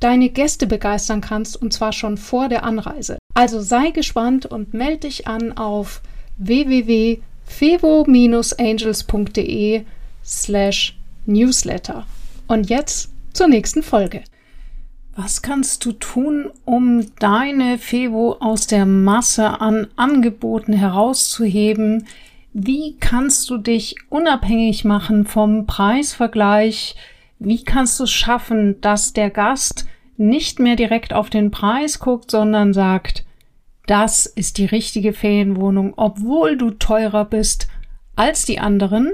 deine Gäste begeistern kannst, und zwar schon vor der Anreise. Also sei gespannt und melde dich an auf www.fevo-angels.de slash newsletter. Und jetzt zur nächsten Folge. Was kannst du tun, um deine Fevo aus der Masse an Angeboten herauszuheben? Wie kannst du dich unabhängig machen vom Preisvergleich? Wie kannst du es schaffen, dass der Gast nicht mehr direkt auf den Preis guckt, sondern sagt, das ist die richtige Ferienwohnung, obwohl du teurer bist als die anderen?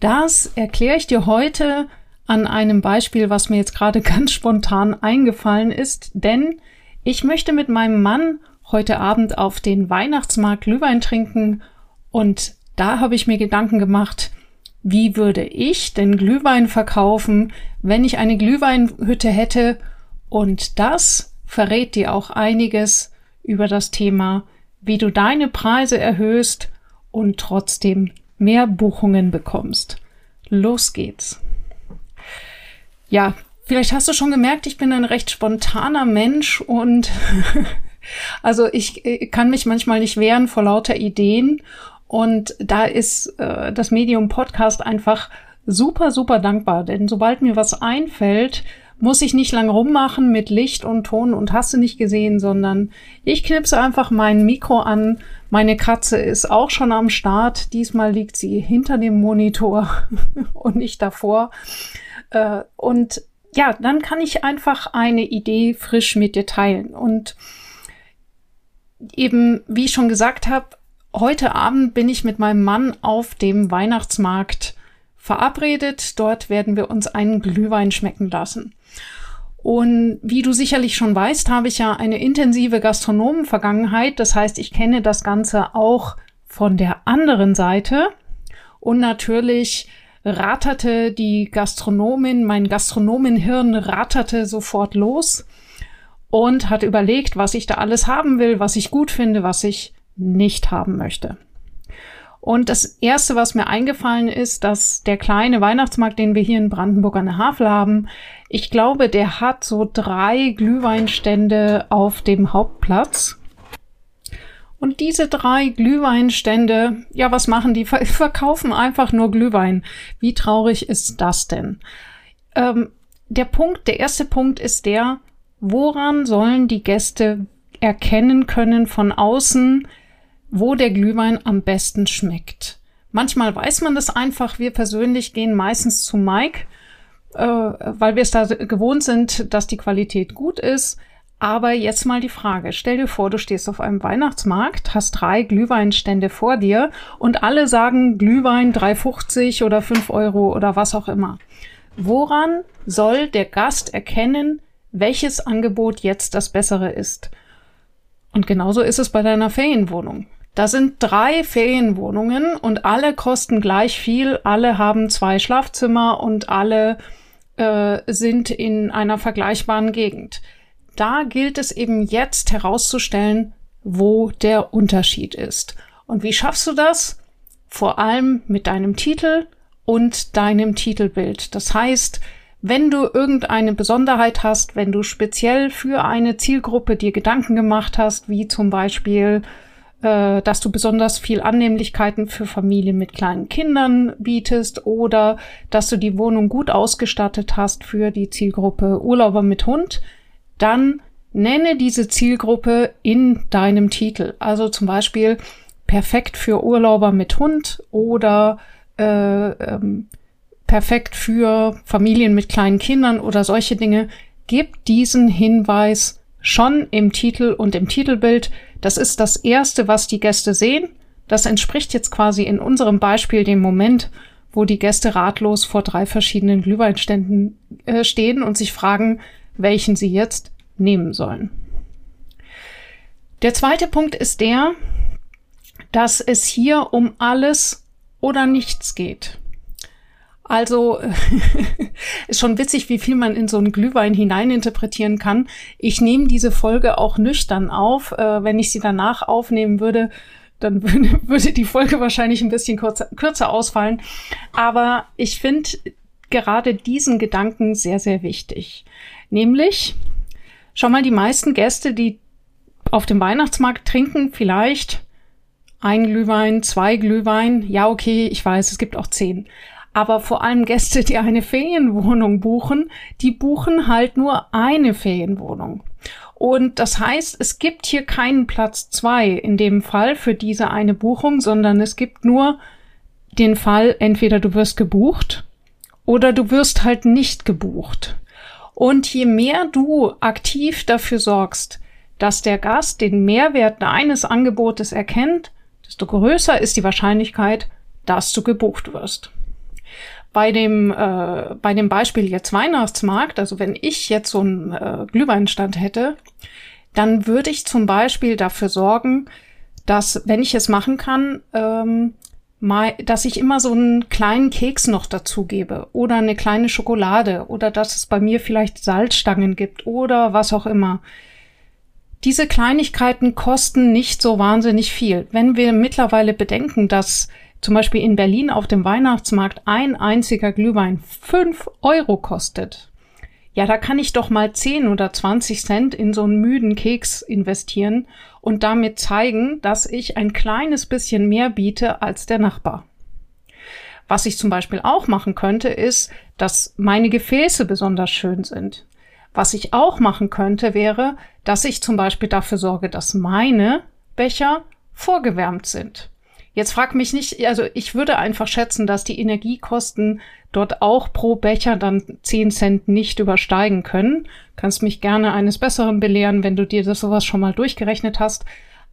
Das erkläre ich dir heute an einem Beispiel, was mir jetzt gerade ganz spontan eingefallen ist, denn ich möchte mit meinem Mann heute Abend auf den Weihnachtsmarkt Glühwein trinken und da habe ich mir Gedanken gemacht, wie würde ich denn Glühwein verkaufen, wenn ich eine Glühweinhütte hätte und das verrät dir auch einiges über das Thema, wie du deine Preise erhöhst und trotzdem mehr Buchungen bekommst. Los geht's. Ja, vielleicht hast du schon gemerkt, ich bin ein recht spontaner Mensch und also ich äh, kann mich manchmal nicht wehren vor lauter Ideen und da ist äh, das Medium Podcast einfach super, super dankbar, denn sobald mir was einfällt, muss ich nicht lang rummachen mit Licht und Ton und hast du nicht gesehen, sondern ich knipse einfach mein Mikro an. Meine Katze ist auch schon am Start. Diesmal liegt sie hinter dem Monitor und nicht davor. Äh, und ja, dann kann ich einfach eine Idee frisch mit dir teilen. Und eben, wie ich schon gesagt habe, heute Abend bin ich mit meinem Mann auf dem Weihnachtsmarkt verabredet. Dort werden wir uns einen Glühwein schmecken lassen. Und wie du sicherlich schon weißt, habe ich ja eine intensive Gastronomenvergangenheit. Das heißt, ich kenne das Ganze auch von der anderen Seite. Und natürlich ratterte die Gastronomin, mein Gastronomenhirn ratterte sofort los und hat überlegt, was ich da alles haben will, was ich gut finde, was ich nicht haben möchte. Und das erste, was mir eingefallen ist, dass der kleine Weihnachtsmarkt, den wir hier in Brandenburg an der Havel haben, ich glaube, der hat so drei Glühweinstände auf dem Hauptplatz. Und diese drei Glühweinstände, ja, was machen die? Verkaufen einfach nur Glühwein. Wie traurig ist das denn? Ähm, der Punkt, der erste Punkt ist der, woran sollen die Gäste erkennen können von außen, wo der Glühwein am besten schmeckt? Manchmal weiß man das einfach. Wir persönlich gehen meistens zu Mike, äh, weil wir es da gewohnt sind, dass die Qualität gut ist. Aber jetzt mal die Frage. Stell dir vor, du stehst auf einem Weihnachtsmarkt, hast drei Glühweinstände vor dir und alle sagen Glühwein 3,50 oder 5 Euro oder was auch immer. Woran soll der Gast erkennen, welches Angebot jetzt das bessere ist? Und genauso ist es bei deiner Ferienwohnung. Da sind drei Ferienwohnungen und alle kosten gleich viel, alle haben zwei Schlafzimmer und alle äh, sind in einer vergleichbaren Gegend da gilt es eben jetzt herauszustellen, wo der Unterschied ist. Und wie schaffst du das? Vor allem mit deinem Titel und deinem Titelbild. Das heißt, wenn du irgendeine Besonderheit hast, wenn du speziell für eine Zielgruppe dir Gedanken gemacht hast, wie zum Beispiel, äh, dass du besonders viel Annehmlichkeiten für Familien mit kleinen Kindern bietest oder dass du die Wohnung gut ausgestattet hast für die Zielgruppe Urlauber mit Hund, dann nenne diese Zielgruppe in deinem Titel. Also zum Beispiel perfekt für Urlauber mit Hund oder äh, ähm, perfekt für Familien mit kleinen Kindern oder solche Dinge. Gib diesen Hinweis schon im Titel und im Titelbild. Das ist das Erste, was die Gäste sehen. Das entspricht jetzt quasi in unserem Beispiel dem Moment, wo die Gäste ratlos vor drei verschiedenen Glühweinständen äh, stehen und sich fragen, welchen sie jetzt nehmen sollen. Der zweite Punkt ist der, dass es hier um alles oder nichts geht. Also ist schon witzig, wie viel man in so einen Glühwein hineininterpretieren kann. Ich nehme diese Folge auch nüchtern auf. Äh, wenn ich sie danach aufnehmen würde, dann würde, die Folge wahrscheinlich ein bisschen kürzer, kürzer ausfallen. Aber ich finde gerade diesen Gedanken sehr, sehr wichtig. Nämlich, schau mal, die meisten Gäste, die auf dem Weihnachtsmarkt trinken, vielleicht ein Glühwein, zwei Glühwein. Ja, okay, ich weiß, es gibt auch zehn. Aber vor allem Gäste, die eine Ferienwohnung buchen, die buchen halt nur eine Ferienwohnung. Und das heißt, es gibt hier keinen Platz zwei in dem Fall für diese eine Buchung, sondern es gibt nur den Fall, entweder du wirst gebucht oder du wirst halt nicht gebucht. Und je mehr du aktiv dafür sorgst, dass der Gast den Mehrwert eines Angebotes erkennt, desto größer ist die Wahrscheinlichkeit, dass du gebucht wirst. Bei dem, äh, bei dem Beispiel jetzt Weihnachtsmarkt, also wenn ich jetzt so einen äh, Glühweinstand hätte, dann würde ich zum Beispiel dafür sorgen, dass, wenn ich es machen kann, ähm, mal, dass ich immer so einen kleinen Keks noch dazu gebe oder eine kleine Schokolade oder dass es bei mir vielleicht Salzstangen gibt oder was auch immer. Diese Kleinigkeiten kosten nicht so wahnsinnig viel. Wenn wir mittlerweile bedenken, dass zum Beispiel in Berlin auf dem Weihnachtsmarkt ein einziger Glühwein fünf Euro kostet, ja, da kann ich doch mal zehn oder zwanzig Cent in so einen müden Keks investieren und damit zeigen, dass ich ein kleines bisschen mehr biete als der Nachbar. Was ich zum Beispiel auch machen könnte, ist, dass meine Gefäße besonders schön sind. Was ich auch machen könnte, wäre, dass ich zum Beispiel dafür sorge, dass meine Becher vorgewärmt sind. Jetzt frag mich nicht, also ich würde einfach schätzen, dass die Energiekosten dort auch pro Becher dann 10 Cent nicht übersteigen können. Kannst mich gerne eines Besseren belehren, wenn du dir das sowas schon mal durchgerechnet hast.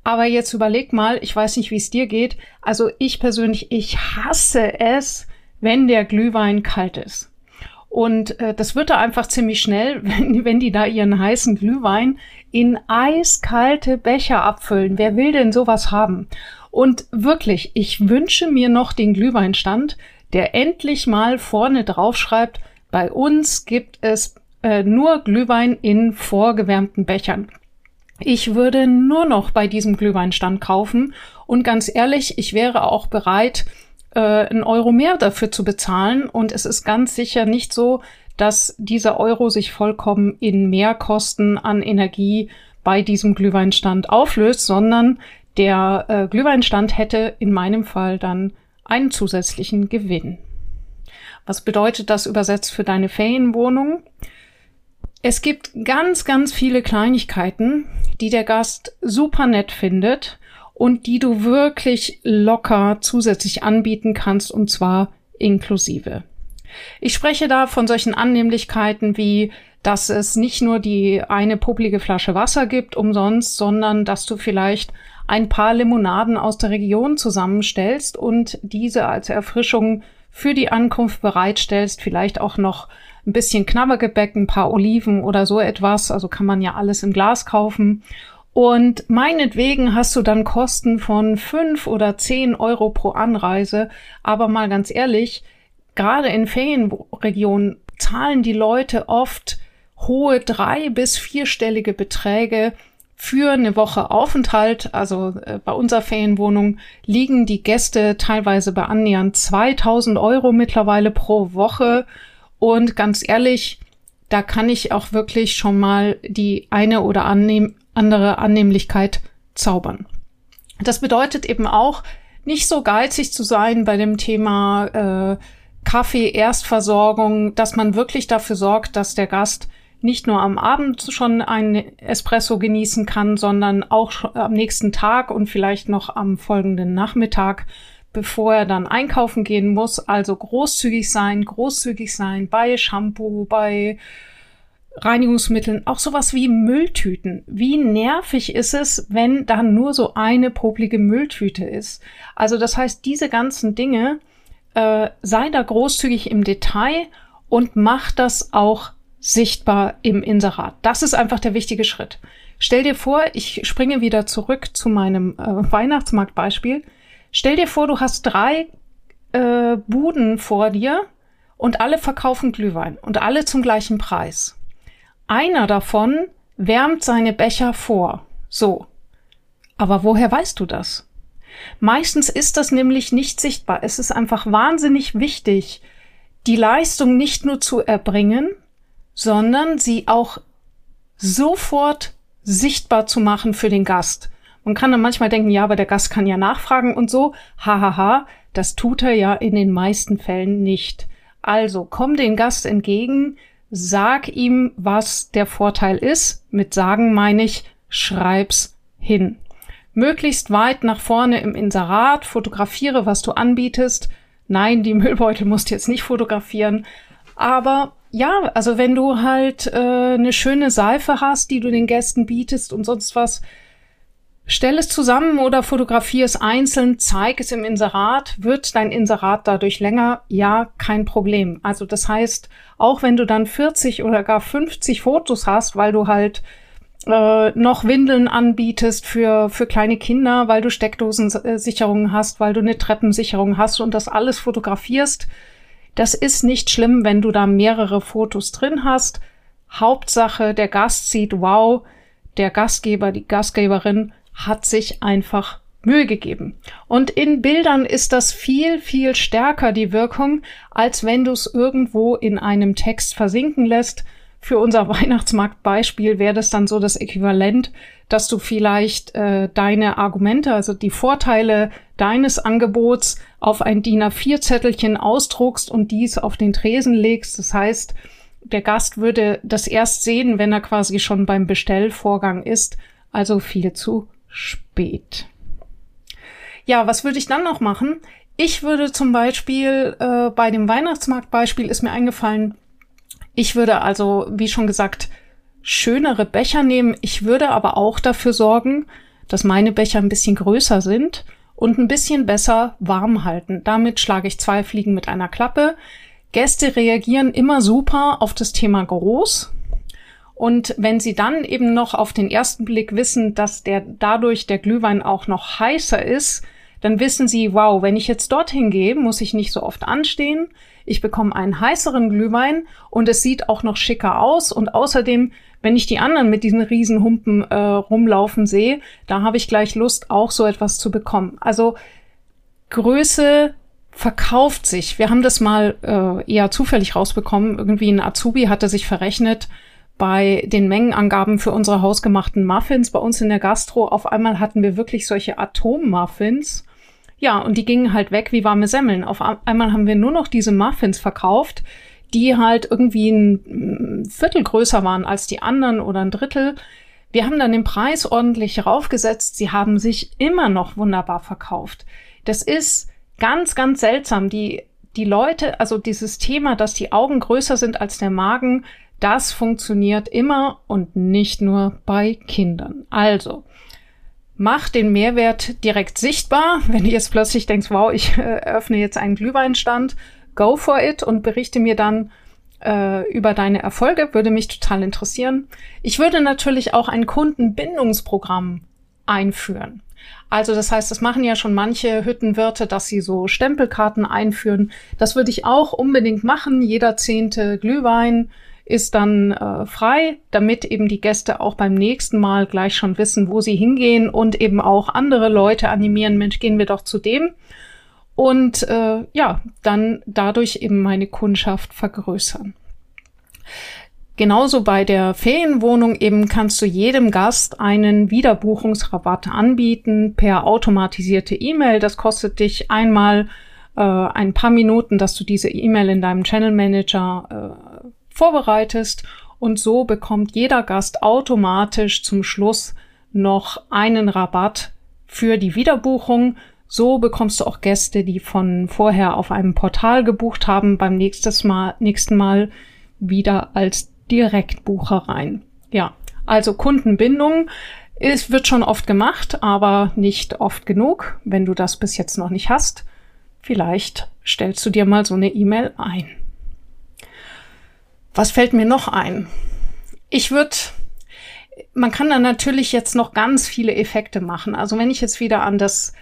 Aber jetzt überleg mal, ich weiß nicht, wie es dir geht. Also ich persönlich, ich hasse es, wenn der Glühwein kalt ist. Und äh, das wird da einfach ziemlich schnell, wenn, wenn die da ihren heißen Glühwein in eiskalte Becher abfüllen. Wer will denn sowas haben? Und wirklich, ich wünsche mir noch den Glühweinstand, der endlich mal vorne drauf schreibt, bei uns gibt es äh, nur Glühwein in vorgewärmten Bechern. Ich würde nur noch bei diesem Glühweinstand kaufen und ganz ehrlich, ich wäre auch bereit, äh, einen Euro mehr dafür zu bezahlen und es ist ganz sicher nicht so, dass dieser Euro sich vollkommen in Mehrkosten an Energie bei diesem Glühweinstand auflöst, sondern der äh, Glühweinstand hätte in meinem Fall dann einen zusätzlichen Gewinn. Was bedeutet das übersetzt für deine Ferienwohnung? Es gibt ganz, ganz viele Kleinigkeiten, die der Gast super nett findet und die du wirklich locker zusätzlich anbieten kannst und zwar inklusive. Ich spreche da von solchen Annehmlichkeiten wie, dass es nicht nur die eine publige Flasche Wasser gibt umsonst, sondern dass du vielleicht ein paar Limonaden aus der Region zusammenstellst und diese als Erfrischung für die Ankunft bereitstellst, vielleicht auch noch ein bisschen Knabbergebäck, ein paar Oliven oder so etwas, also kann man ja alles im Glas kaufen. Und meinetwegen hast du dann Kosten von fünf oder zehn Euro pro Anreise. Aber mal ganz ehrlich, gerade in Ferienregionen zahlen die Leute oft hohe drei- bis vierstellige Beträge für eine Woche Aufenthalt, also äh, bei unserer Ferienwohnung, liegen die Gäste teilweise bei annähernd 2000 Euro mittlerweile pro Woche. Und ganz ehrlich, da kann ich auch wirklich schon mal die eine oder annehm andere Annehmlichkeit zaubern. Das bedeutet eben auch, nicht so geizig zu sein bei dem Thema äh, Kaffee, Erstversorgung, dass man wirklich dafür sorgt, dass der Gast nicht nur am Abend schon ein Espresso genießen kann, sondern auch am nächsten Tag und vielleicht noch am folgenden Nachmittag, bevor er dann einkaufen gehen muss. Also großzügig sein, großzügig sein bei Shampoo, bei Reinigungsmitteln, auch sowas wie Mülltüten. Wie nervig ist es, wenn da nur so eine poplige Mülltüte ist? Also das heißt, diese ganzen Dinge, äh, sei da großzügig im Detail und mach das auch sichtbar im Inserat. Das ist einfach der wichtige Schritt. Stell dir vor, ich springe wieder zurück zu meinem äh, Weihnachtsmarktbeispiel. Stell dir vor, du hast drei äh, Buden vor dir und alle verkaufen Glühwein und alle zum gleichen Preis. Einer davon wärmt seine Becher vor. So. Aber woher weißt du das? Meistens ist das nämlich nicht sichtbar. Es ist einfach wahnsinnig wichtig, die Leistung nicht nur zu erbringen, sondern sie auch sofort sichtbar zu machen für den Gast. Man kann dann manchmal denken, ja, aber der Gast kann ja nachfragen und so. Hahaha, ha, ha, das tut er ja in den meisten Fällen nicht. Also komm den Gast entgegen, sag ihm, was der Vorteil ist. Mit sagen meine ich, schreib's hin. Möglichst weit nach vorne im Inserat, fotografiere, was du anbietest. Nein, die Müllbeutel musst du jetzt nicht fotografieren. Aber ja, also wenn du halt äh, eine schöne Seife hast, die du den Gästen bietest und sonst was, stell es zusammen oder fotografier es einzeln, zeig es im Inserat. Wird dein Inserat dadurch länger? Ja, kein Problem. Also das heißt, auch wenn du dann 40 oder gar 50 Fotos hast, weil du halt äh, noch Windeln anbietest für, für kleine Kinder, weil du Steckdosensicherungen hast, weil du eine Treppensicherung hast und das alles fotografierst, das ist nicht schlimm, wenn du da mehrere Fotos drin hast. Hauptsache, der Gast sieht, wow, der Gastgeber, die Gastgeberin hat sich einfach Mühe gegeben. Und in Bildern ist das viel, viel stärker die Wirkung, als wenn du es irgendwo in einem Text versinken lässt. Für unser Weihnachtsmarktbeispiel wäre das dann so das Äquivalent, dass du vielleicht äh, deine Argumente, also die Vorteile deines Angebots auf ein DIN A4-Zettelchen ausdruckst und dies auf den Tresen legst. Das heißt, der Gast würde das erst sehen, wenn er quasi schon beim Bestellvorgang ist, also viel zu spät. Ja, was würde ich dann noch machen? Ich würde zum Beispiel äh, bei dem Weihnachtsmarktbeispiel ist mir eingefallen, ich würde also, wie schon gesagt, schönere Becher nehmen. Ich würde aber auch dafür sorgen, dass meine Becher ein bisschen größer sind und ein bisschen besser warm halten. Damit schlage ich zwei Fliegen mit einer Klappe. Gäste reagieren immer super auf das Thema groß. Und wenn sie dann eben noch auf den ersten Blick wissen, dass der dadurch der Glühwein auch noch heißer ist, dann wissen sie, wow, wenn ich jetzt dorthin gehe, muss ich nicht so oft anstehen. Ich bekomme einen heißeren Glühwein und es sieht auch noch schicker aus. Und außerdem wenn ich die anderen mit diesen Riesenhumpen äh, rumlaufen sehe, da habe ich gleich Lust, auch so etwas zu bekommen. Also Größe verkauft sich. Wir haben das mal äh, eher zufällig rausbekommen. Irgendwie ein Azubi hatte sich verrechnet bei den Mengenangaben für unsere hausgemachten Muffins bei uns in der Gastro. Auf einmal hatten wir wirklich solche Atommuffins. Ja, und die gingen halt weg wie warme Semmeln. Auf einmal haben wir nur noch diese Muffins verkauft, die halt irgendwie ein Viertel größer waren als die anderen oder ein Drittel. Wir haben dann den Preis ordentlich raufgesetzt. Sie haben sich immer noch wunderbar verkauft. Das ist ganz, ganz seltsam. Die, die Leute, also dieses Thema, dass die Augen größer sind als der Magen, das funktioniert immer und nicht nur bei Kindern. Also, mach den Mehrwert direkt sichtbar. Wenn du jetzt plötzlich denkst, wow, ich äh, öffne jetzt einen Glühweinstand, go for it und berichte mir dann äh, über deine Erfolge. Würde mich total interessieren. Ich würde natürlich auch ein Kundenbindungsprogramm einführen. Also das heißt, das machen ja schon manche Hüttenwirte, dass sie so Stempelkarten einführen. Das würde ich auch unbedingt machen. Jeder zehnte Glühwein ist dann äh, frei, damit eben die Gäste auch beim nächsten Mal gleich schon wissen, wo sie hingehen und eben auch andere Leute animieren. Mensch, gehen wir doch zu dem und äh, ja, dann dadurch eben meine Kundschaft vergrößern. Genauso bei der Ferienwohnung eben kannst du jedem Gast einen Wiederbuchungsrabatt anbieten per automatisierte E-Mail. Das kostet dich einmal äh, ein paar Minuten, dass du diese E-Mail in deinem Channel Manager äh, vorbereitest und so bekommt jeder Gast automatisch zum Schluss noch einen Rabatt für die Wiederbuchung so bekommst du auch Gäste, die von vorher auf einem Portal gebucht haben, beim nächstes Mal, nächsten Mal wieder als Direktbucher rein. Ja, also Kundenbindung ist, wird schon oft gemacht, aber nicht oft genug. Wenn du das bis jetzt noch nicht hast, vielleicht stellst du dir mal so eine E-Mail ein. Was fällt mir noch ein? Ich würde, man kann da natürlich jetzt noch ganz viele Effekte machen. Also wenn ich jetzt wieder an das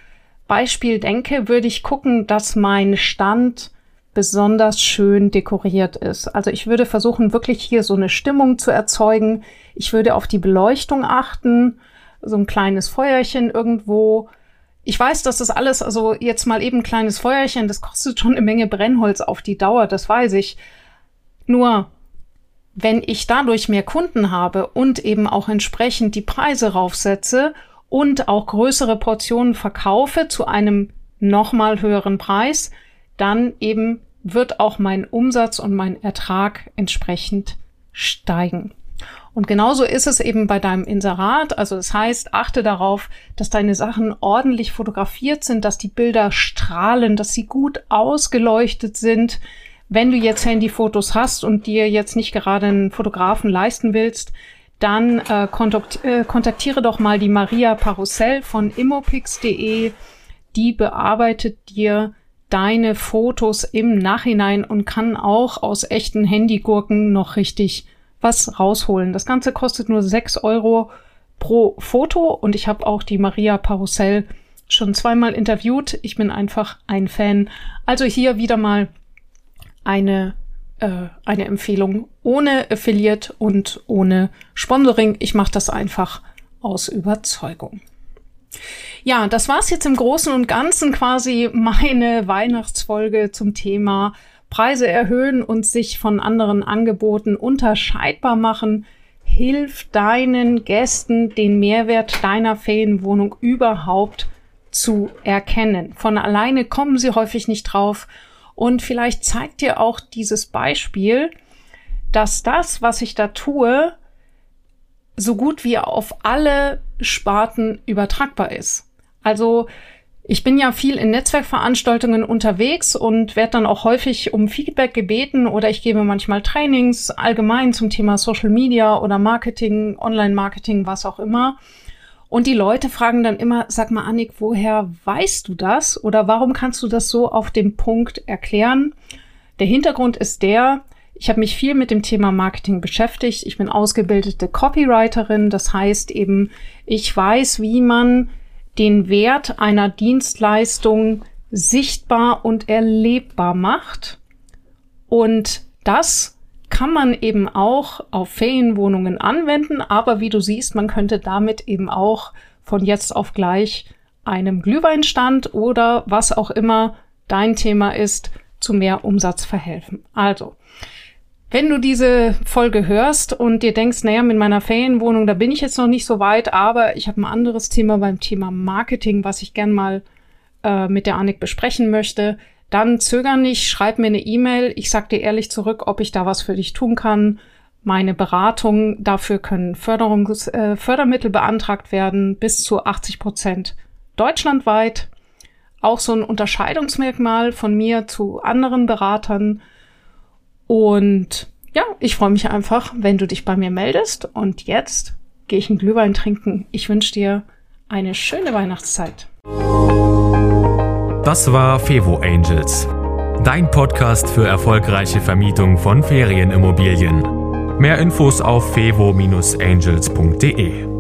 Beispiel denke, würde ich gucken, dass mein Stand besonders schön dekoriert ist. Also ich würde versuchen, wirklich hier so eine Stimmung zu erzeugen. Ich würde auf die Beleuchtung achten, so ein kleines Feuerchen irgendwo. Ich weiß, dass das alles, also jetzt mal eben ein kleines Feuerchen, das kostet schon eine Menge Brennholz auf die Dauer, das weiß ich. Nur, wenn ich dadurch mehr Kunden habe und eben auch entsprechend die Preise raufsetze und auch größere Portionen verkaufe zu einem nochmal höheren Preis, dann eben wird auch mein Umsatz und mein Ertrag entsprechend steigen. Und genauso ist es eben bei deinem Inserat. Also das heißt, achte darauf, dass deine Sachen ordentlich fotografiert sind, dass die Bilder strahlen, dass sie gut ausgeleuchtet sind. Wenn du jetzt Handyfotos hast und dir jetzt nicht gerade einen Fotografen leisten willst, dann äh, äh, kontaktiere doch mal die Maria Parussell von immopix.de. Die bearbeitet dir deine Fotos im Nachhinein und kann auch aus echten Handygurken noch richtig was rausholen. Das Ganze kostet nur sechs Euro pro Foto und ich habe auch die Maria Parussell schon zweimal interviewt. Ich bin einfach ein Fan. Also hier wieder mal eine, äh, eine Empfehlung ohne Affiliate und ohne Sponsoring. Ich mache das einfach aus Überzeugung. Ja, das war's jetzt im Großen und Ganzen quasi meine Weihnachtsfolge zum Thema Preise erhöhen und sich von anderen Angeboten unterscheidbar machen. Hilft deinen Gästen, den Mehrwert deiner Ferienwohnung überhaupt zu erkennen. Von alleine kommen sie häufig nicht drauf. Und vielleicht zeigt dir auch dieses Beispiel, dass das, was ich da tue, so gut wie auf alle Sparten übertragbar ist. Also ich bin ja viel in Netzwerkveranstaltungen unterwegs und werde dann auch häufig um Feedback gebeten oder ich gebe manchmal Trainings allgemein zum Thema Social Media oder Marketing, Online-Marketing, was auch immer. Und die Leute fragen dann immer, sag mal, Annik, woher weißt du das? Oder warum kannst du das so auf den Punkt erklären? Der Hintergrund ist der, ich habe mich viel mit dem Thema Marketing beschäftigt. Ich bin ausgebildete Copywriterin. Das heißt eben, ich weiß, wie man den Wert einer Dienstleistung sichtbar und erlebbar macht. Und das kann man eben auch auf Ferienwohnungen anwenden, aber wie du siehst, man könnte damit eben auch von jetzt auf gleich einem Glühweinstand oder was auch immer dein Thema ist, zu mehr Umsatz verhelfen. Also, wenn du diese Folge hörst und dir denkst, naja, mit meiner Ferienwohnung, da bin ich jetzt noch nicht so weit, aber ich habe ein anderes Thema beim Thema Marketing, was ich gern mal äh, mit der Annik besprechen möchte, dann zöger nicht, schreib mir eine E-Mail. Ich sag dir ehrlich zurück, ob ich da was für dich tun kann. Meine Beratung, dafür können Förderungs äh, Fördermittel beantragt werden, bis zu 80 Prozent deutschlandweit. Auch so ein Unterscheidungsmerkmal von mir zu anderen Beratern und ja, ich freue mich einfach, wenn du dich bei mir meldest. Und jetzt gehe ich einen Glühwein trinken. Ich wünsche dir eine schöne Weihnachtszeit. Das war Fevo Angels, dein Podcast für erfolgreiche Vermietung von Ferienimmobilien. Mehr Infos auf fevo-angels.de.